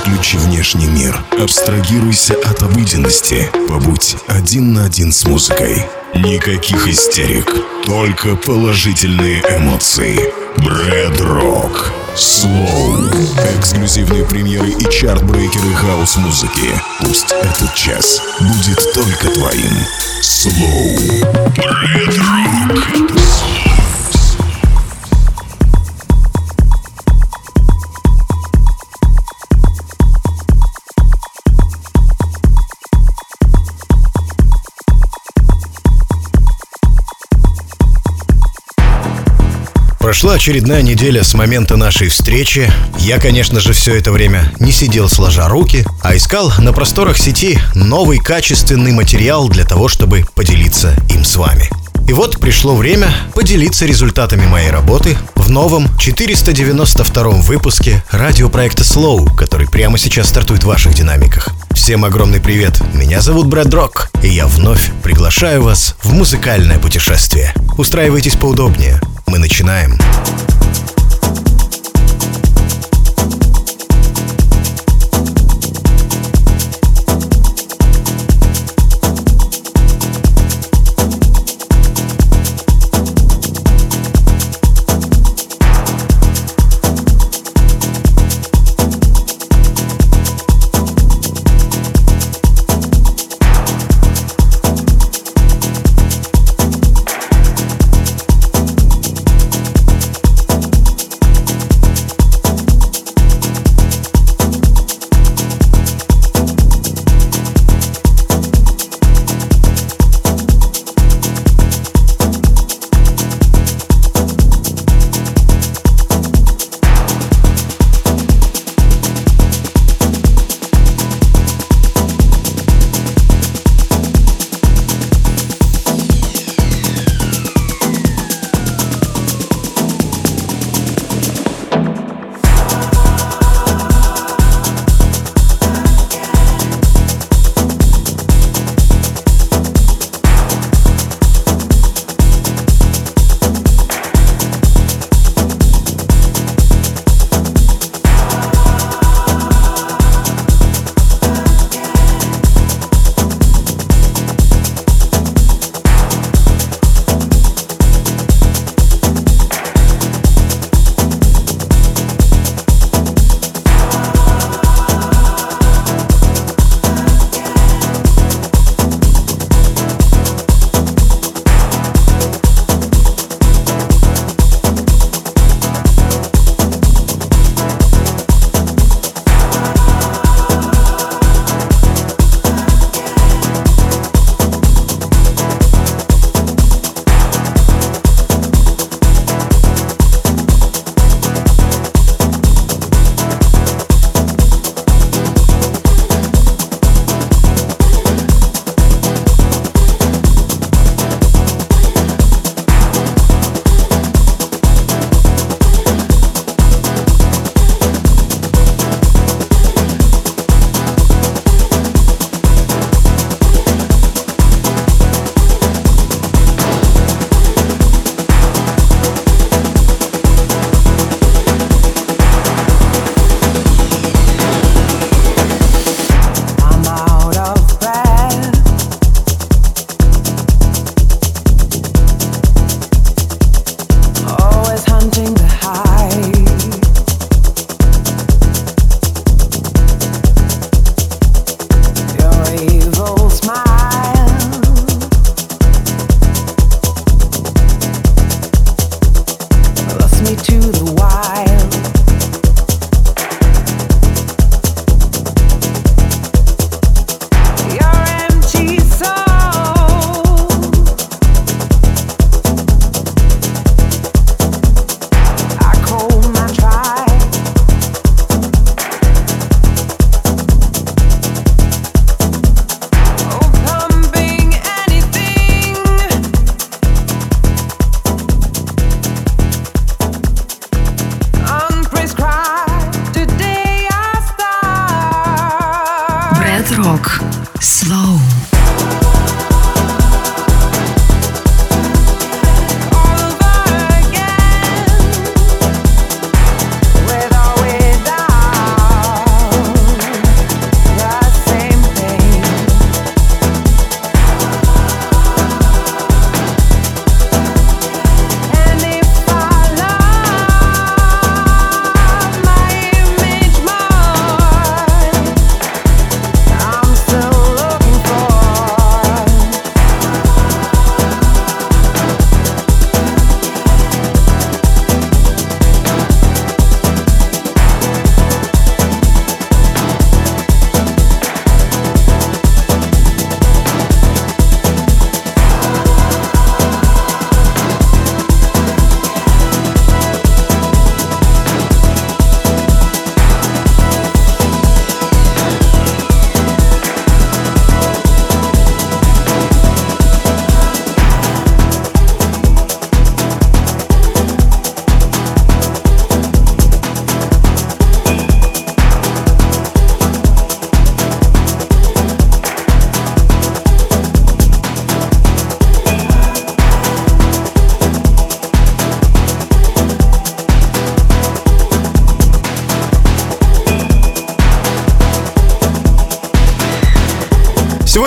Выключи внешний мир. Абстрагируйся от обыденности. Побудь один на один с музыкой. Никаких истерик. Только положительные эмоции. Брэд Рок. Слоу. Эксклюзивные премьеры и чарт-брейкеры хаос-музыки. Пусть этот час будет только твоим. Слоу. Брэд Рок. Прошла очередная неделя с момента нашей встречи. Я, конечно же, все это время не сидел сложа руки, а искал на просторах сети новый качественный материал для того, чтобы поделиться им с вами. И вот пришло время поделиться результатами моей работы в новом 492 выпуске радиопроекта Slow, который прямо сейчас стартует в ваших динамиках. Всем огромный привет, меня зовут Брэд Рок, и я вновь приглашаю вас в музыкальное путешествие. Устраивайтесь поудобнее, мы начинаем.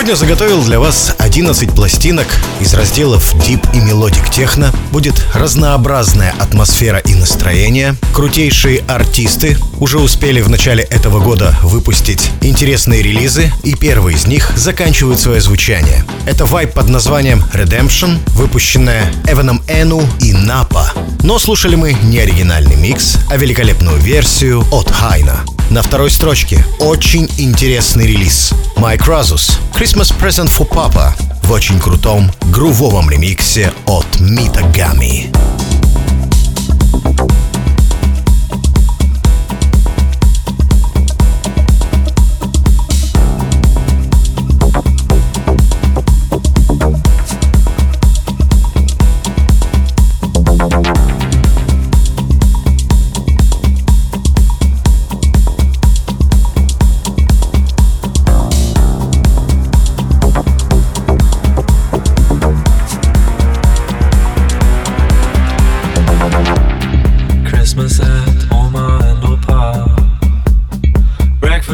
Сегодня заготовил для вас 11 пластинок из разделов Deep и Melodic Techno. Будет разнообразная атмосфера и настроение. Крутейшие артисты уже успели в начале этого года выпустить интересные релизы, и первые из них заканчивают свое звучание. Это вайп под названием Redemption, выпущенная Эваном Эну и Напа. Но слушали мы не оригинальный микс, а великолепную версию от Хайна. На второй строчке очень интересный релиз. Mike Razus Christmas Present for Papa в очень крутом грувовом ремиксе от Мита Гами.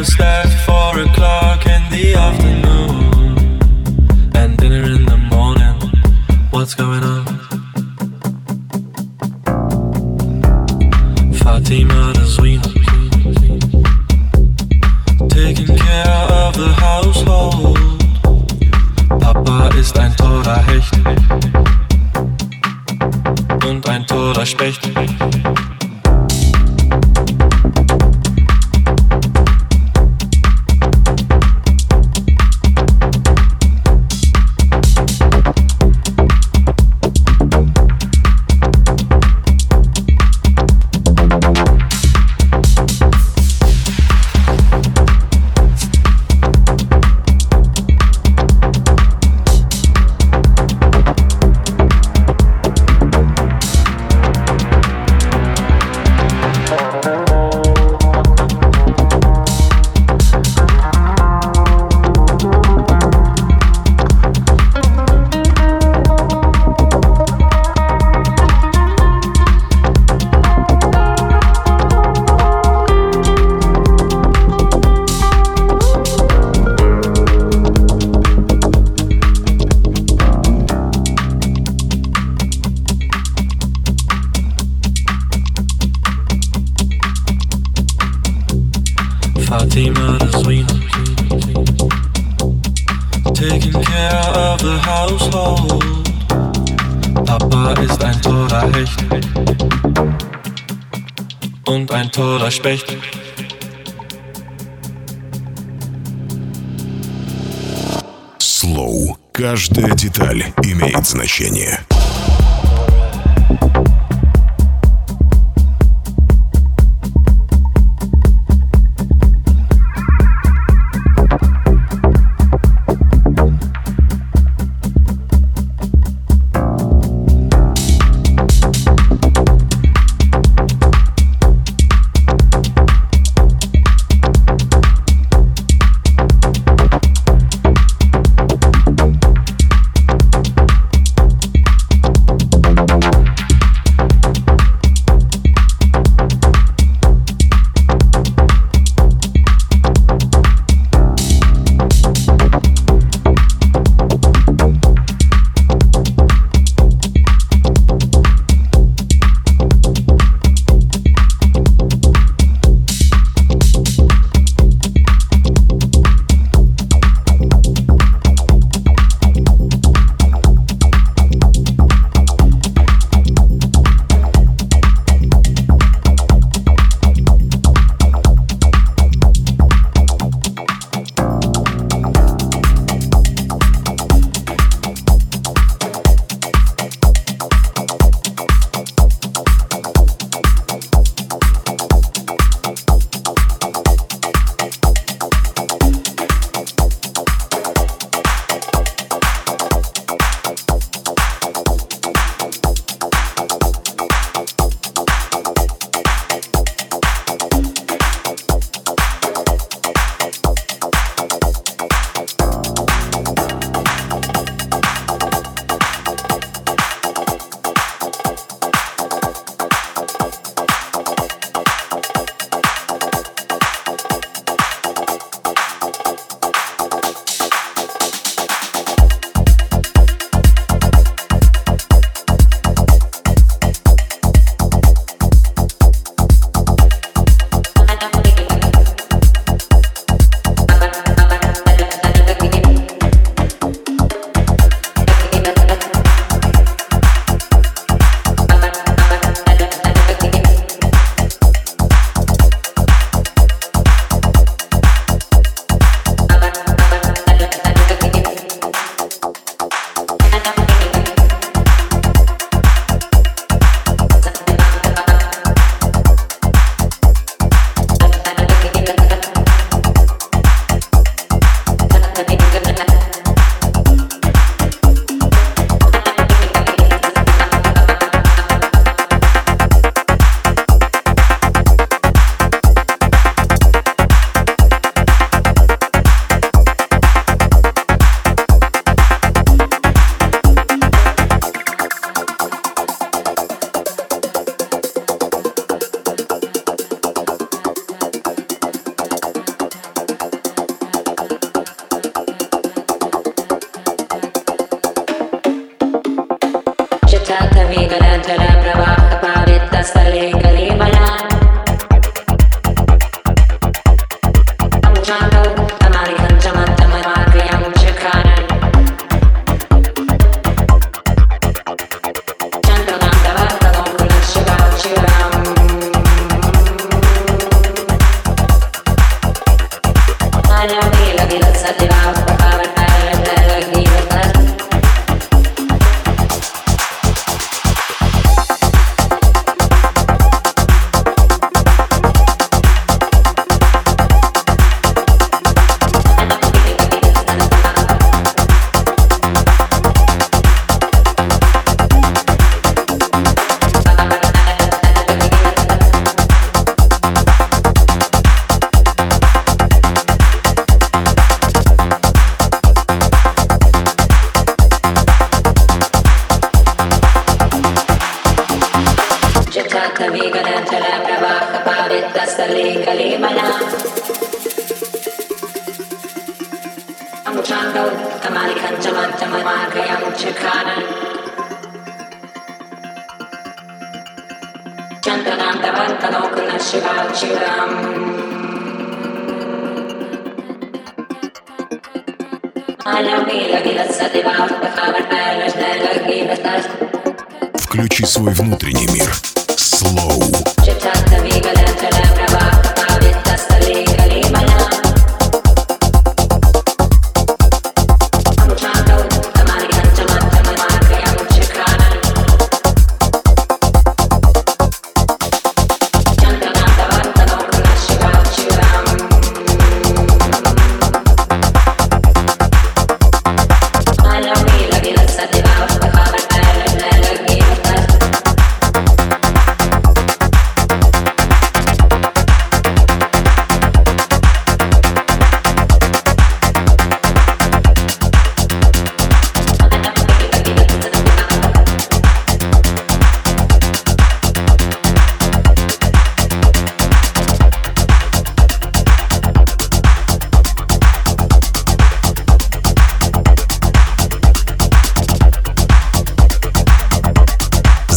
was there at four o'clock in the afternoon. Specht. Slow. Каждая деталь имеет значение.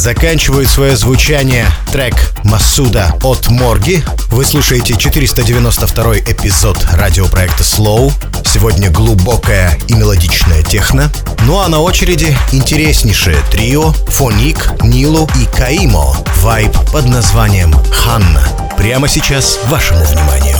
Заканчивает свое звучание трек Масуда от Морги. Вы слушаете 492 эпизод радиопроекта Slow. Сегодня глубокая и мелодичная техно. Ну а на очереди интереснейшее трио Фоник, Нилу и Каимо. Вайб под названием Ханна. Прямо сейчас вашему вниманию.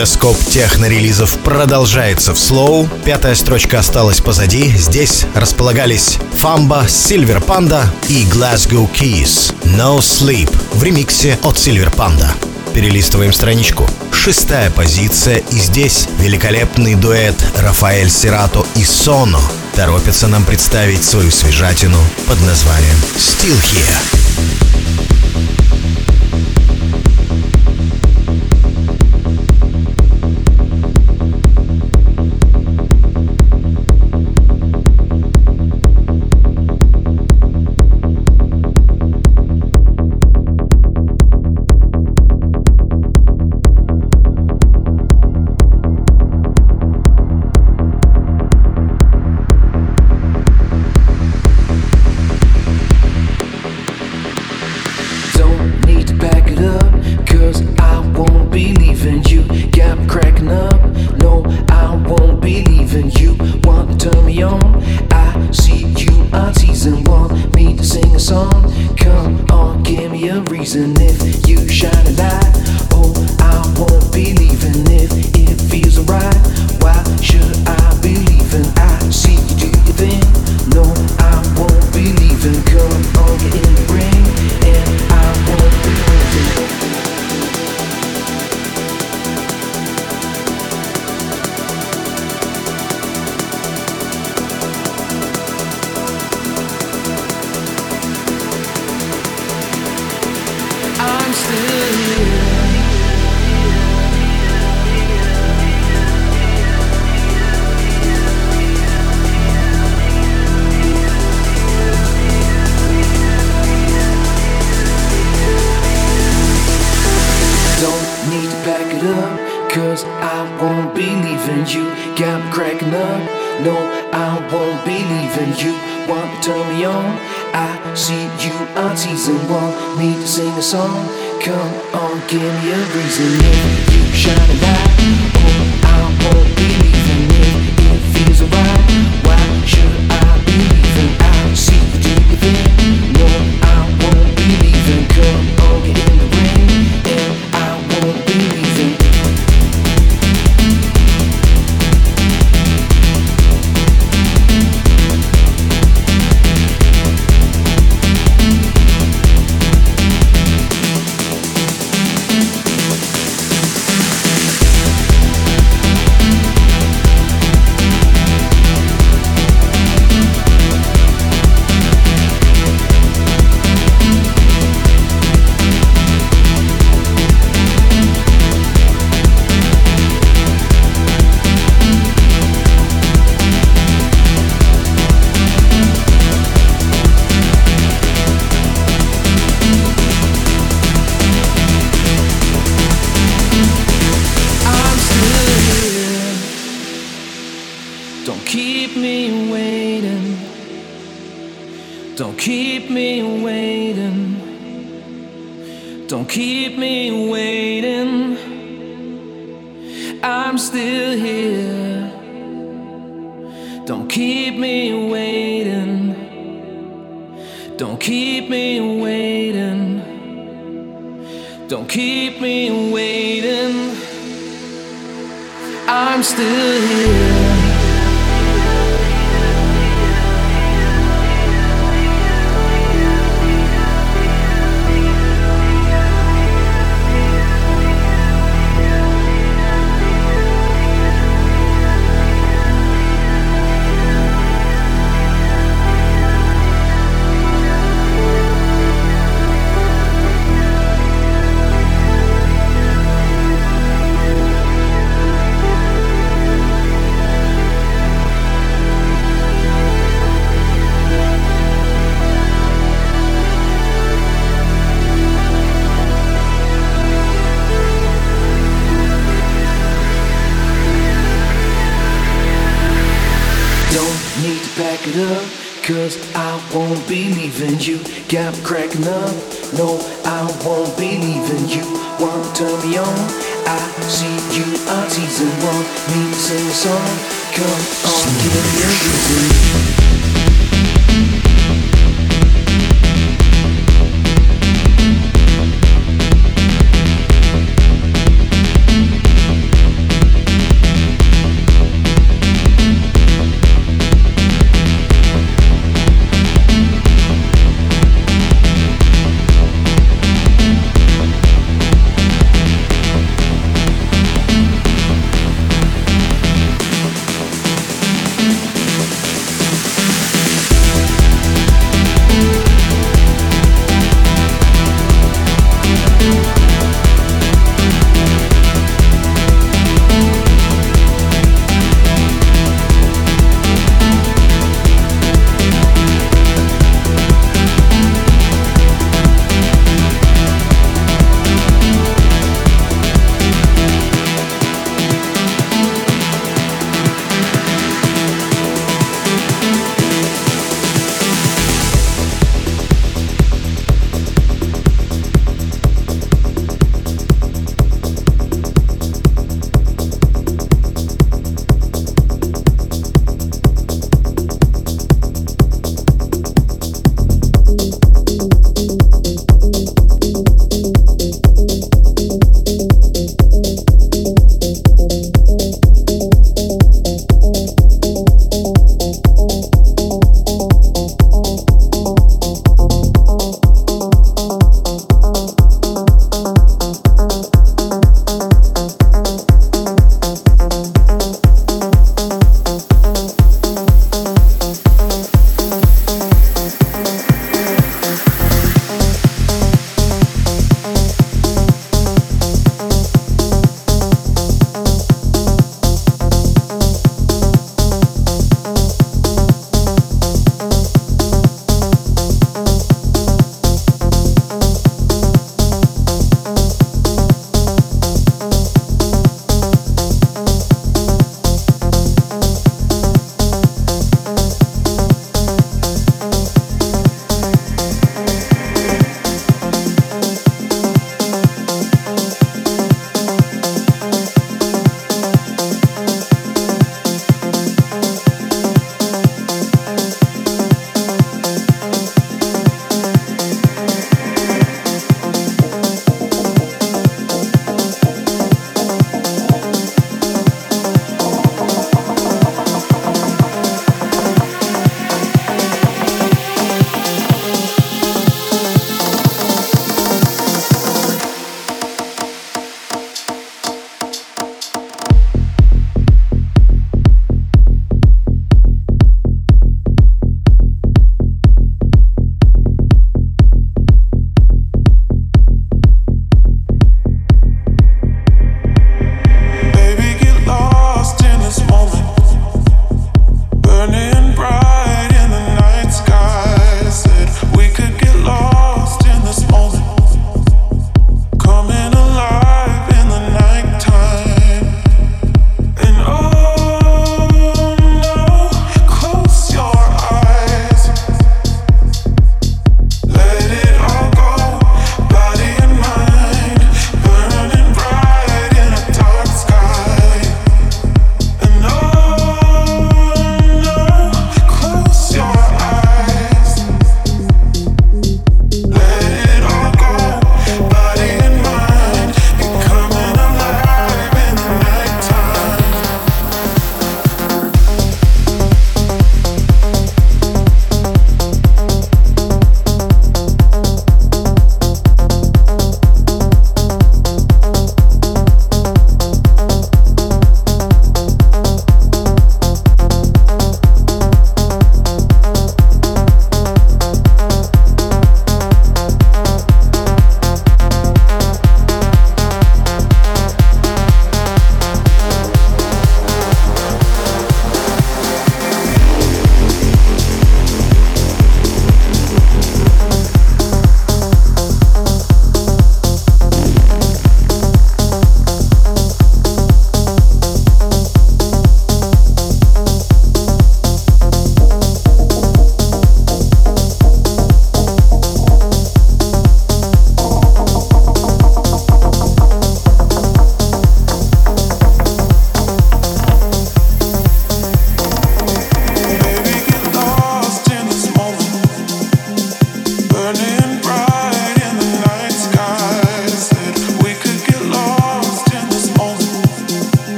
Калейдоскоп техно-релизов продолжается в слоу. Пятая строчка осталась позади. Здесь располагались Фамба, Silver Panda и Glasgow Keys. No Sleep в ремиксе от Silver Panda. Перелистываем страничку. Шестая позиция и здесь великолепный дуэт Рафаэль Сирато и Соно торопятся нам представить свою свежатину под названием Still Here. shining down.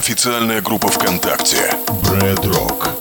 Официальная группа ВКонтакте. Брэд Рок.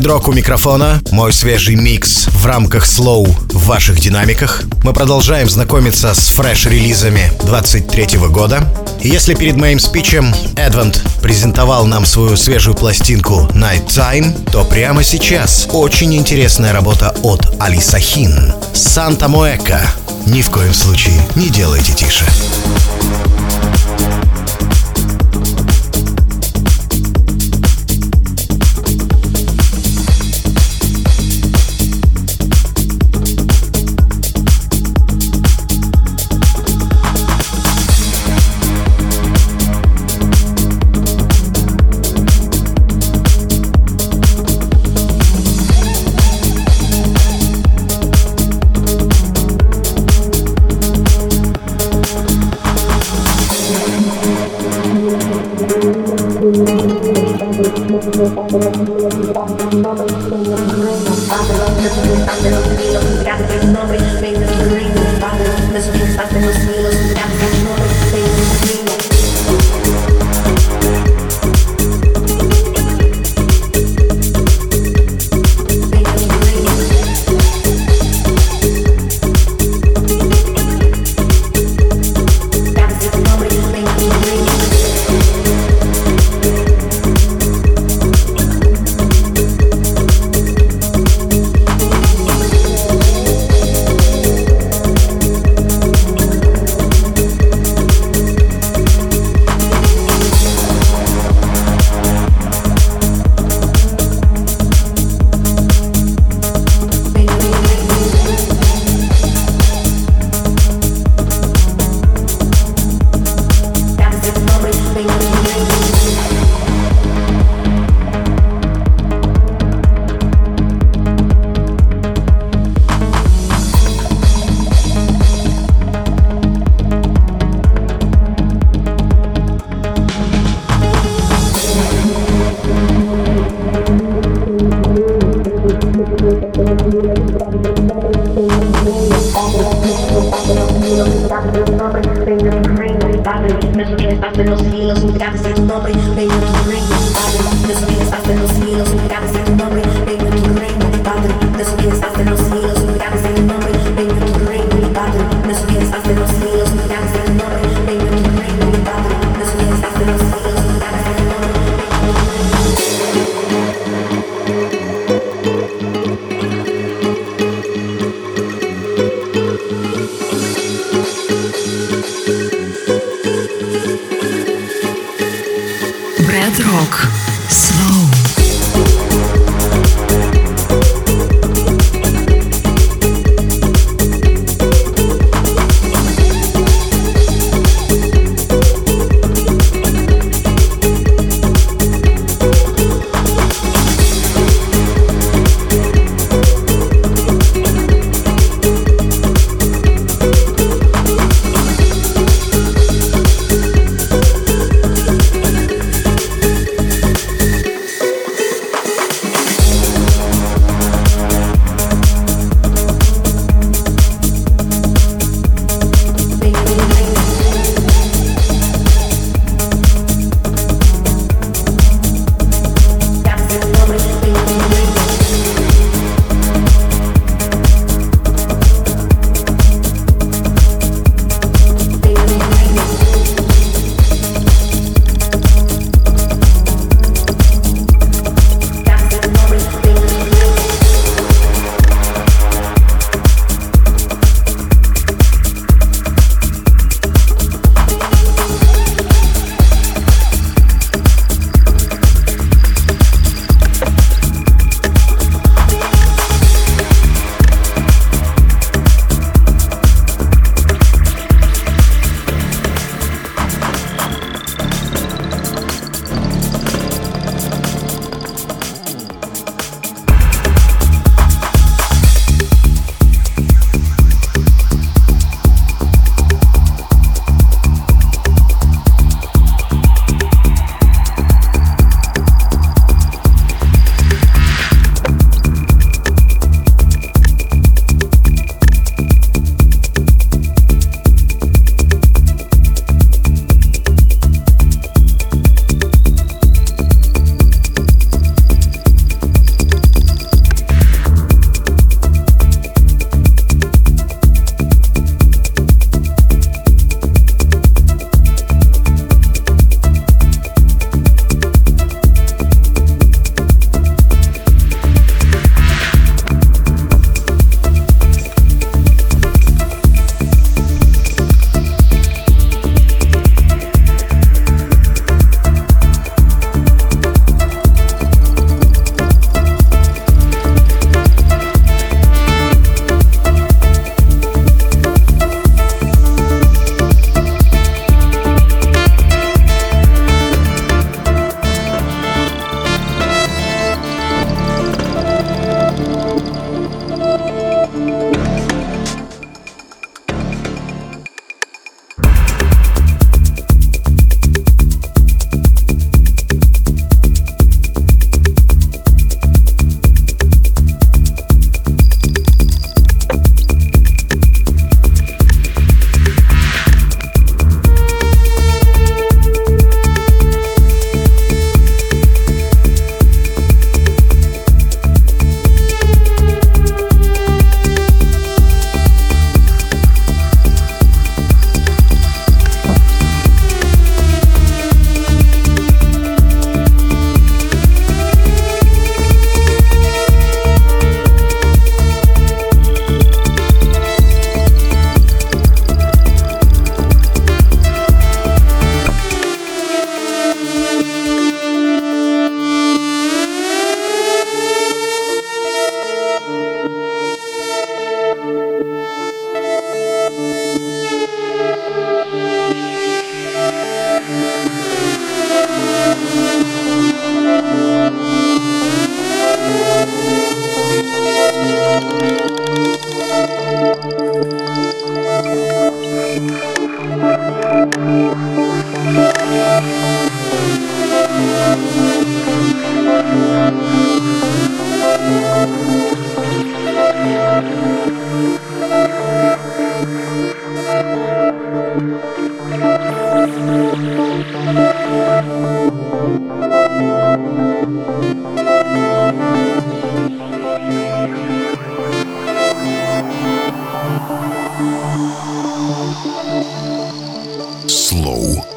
Дрок у микрофона, мой свежий микс в рамках слоу в ваших динамиках. Мы продолжаем знакомиться с фреш-релизами 23 года. И если перед моим спичем Advent презентовал нам свою свежую пластинку Night Time, то прямо сейчас очень интересная работа от Алиса Хин. Санта Моэка. Ни в коем случае не делайте тише.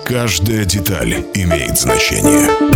Каждая деталь имеет значение.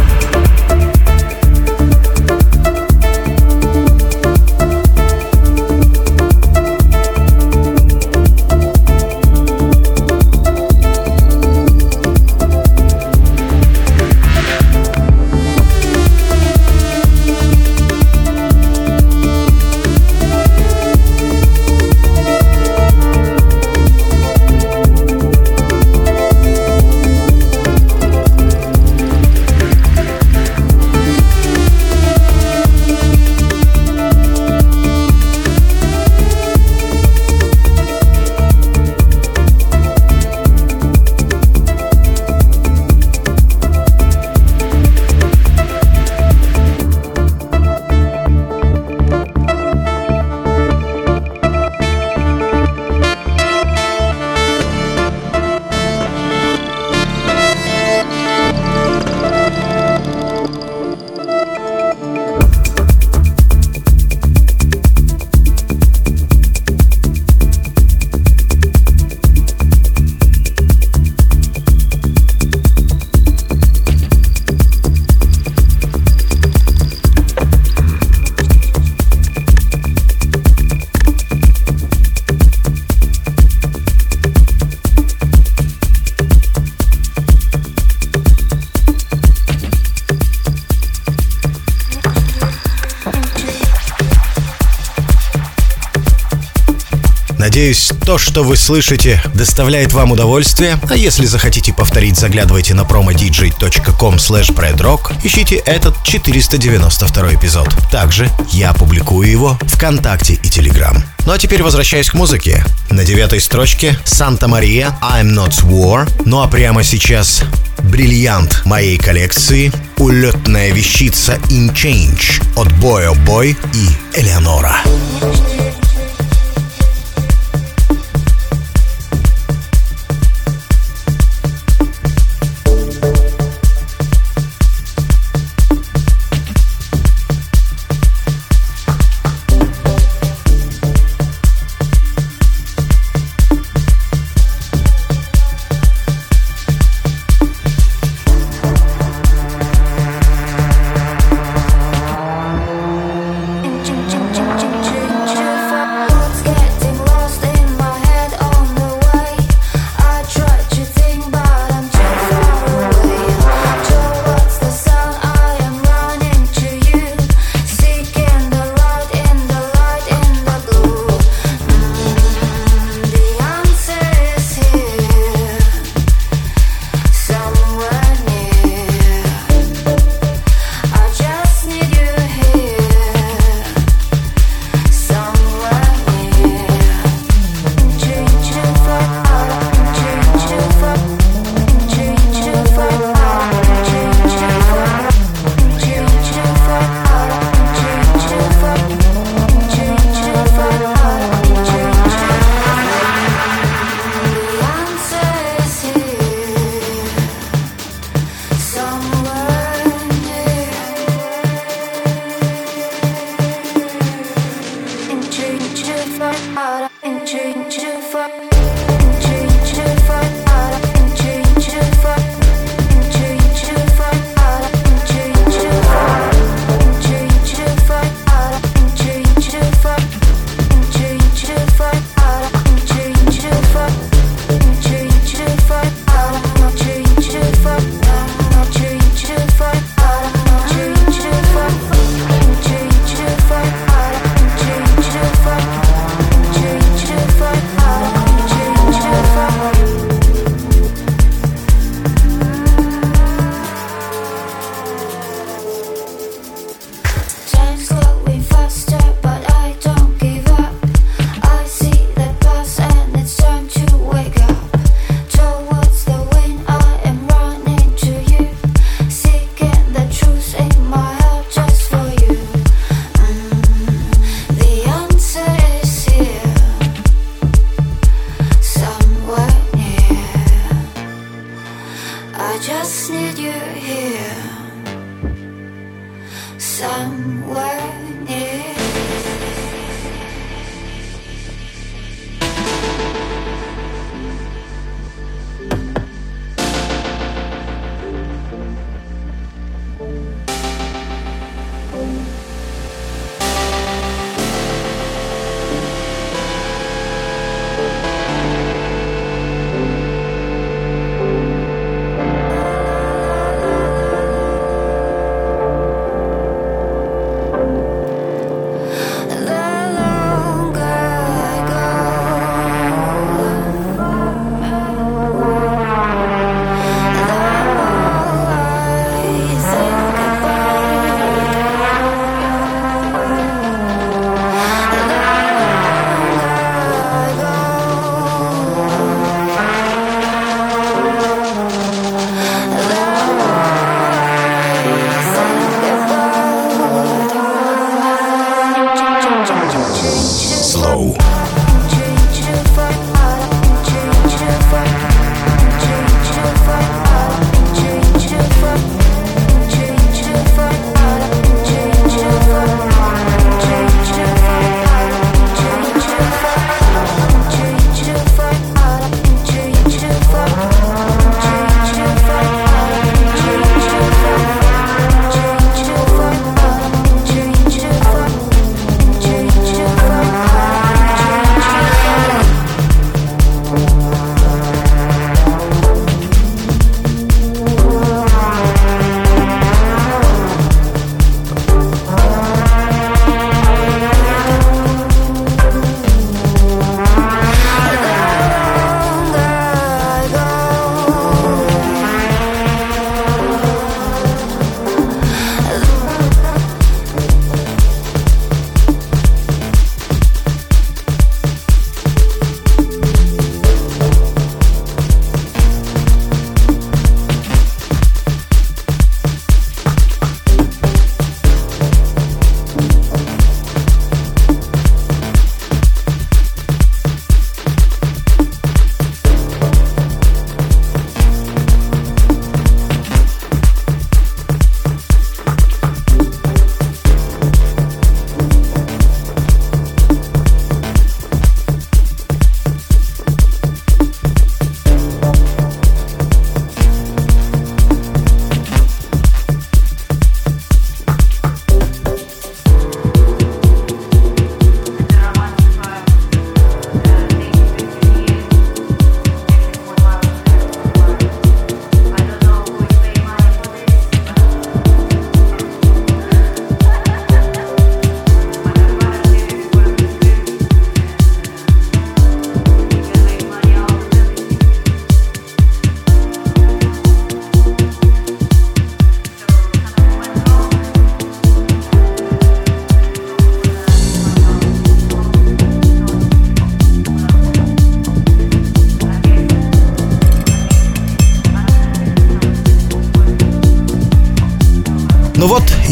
Надеюсь, то, что вы слышите, доставляет вам удовольствие. А если захотите повторить, заглядывайте на promodj.com predrock, ищите этот 492 эпизод. Также я публикую его ВКонтакте и Телеграм. Ну а теперь возвращаясь к музыке. На девятой строчке «Санта-Мария», «I'm Not War». Ну а прямо сейчас бриллиант моей коллекции улетная вещица In Change от Boy oh Boy и Элеонора. change.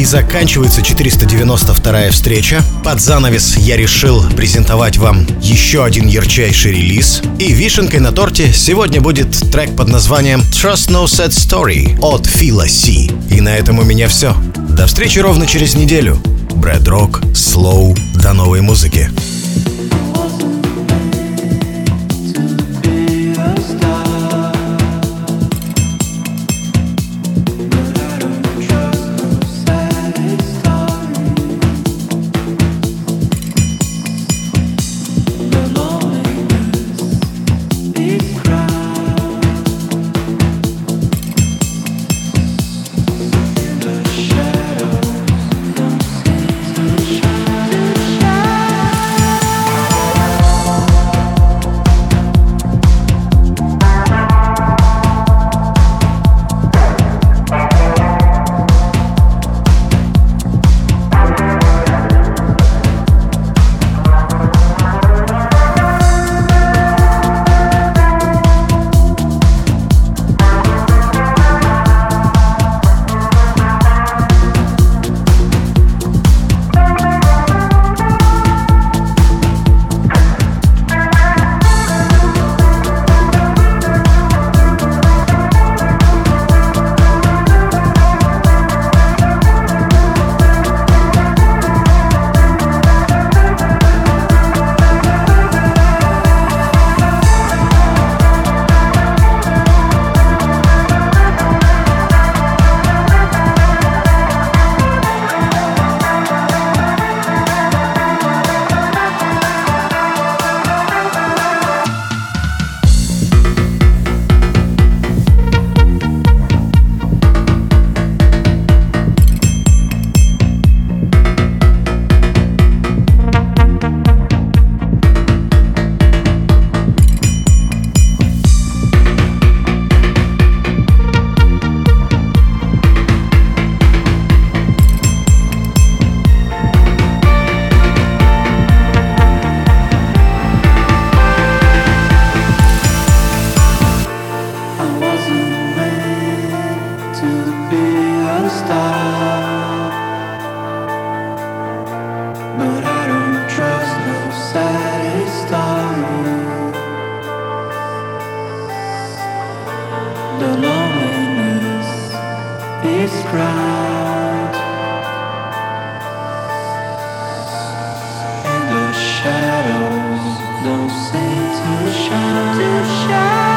Заканчивается 492 встреча. Под занавес я решил презентовать вам еще один ярчайший релиз. И вишенкой на торте сегодня будет трек под названием Trust No Sad Story от Фила Си. И на этом у меня все. До встречи ровно через неделю. Брэд Рок, Слоу, до новой музыки. the loneliness is proud and the shadows don't seem to shine.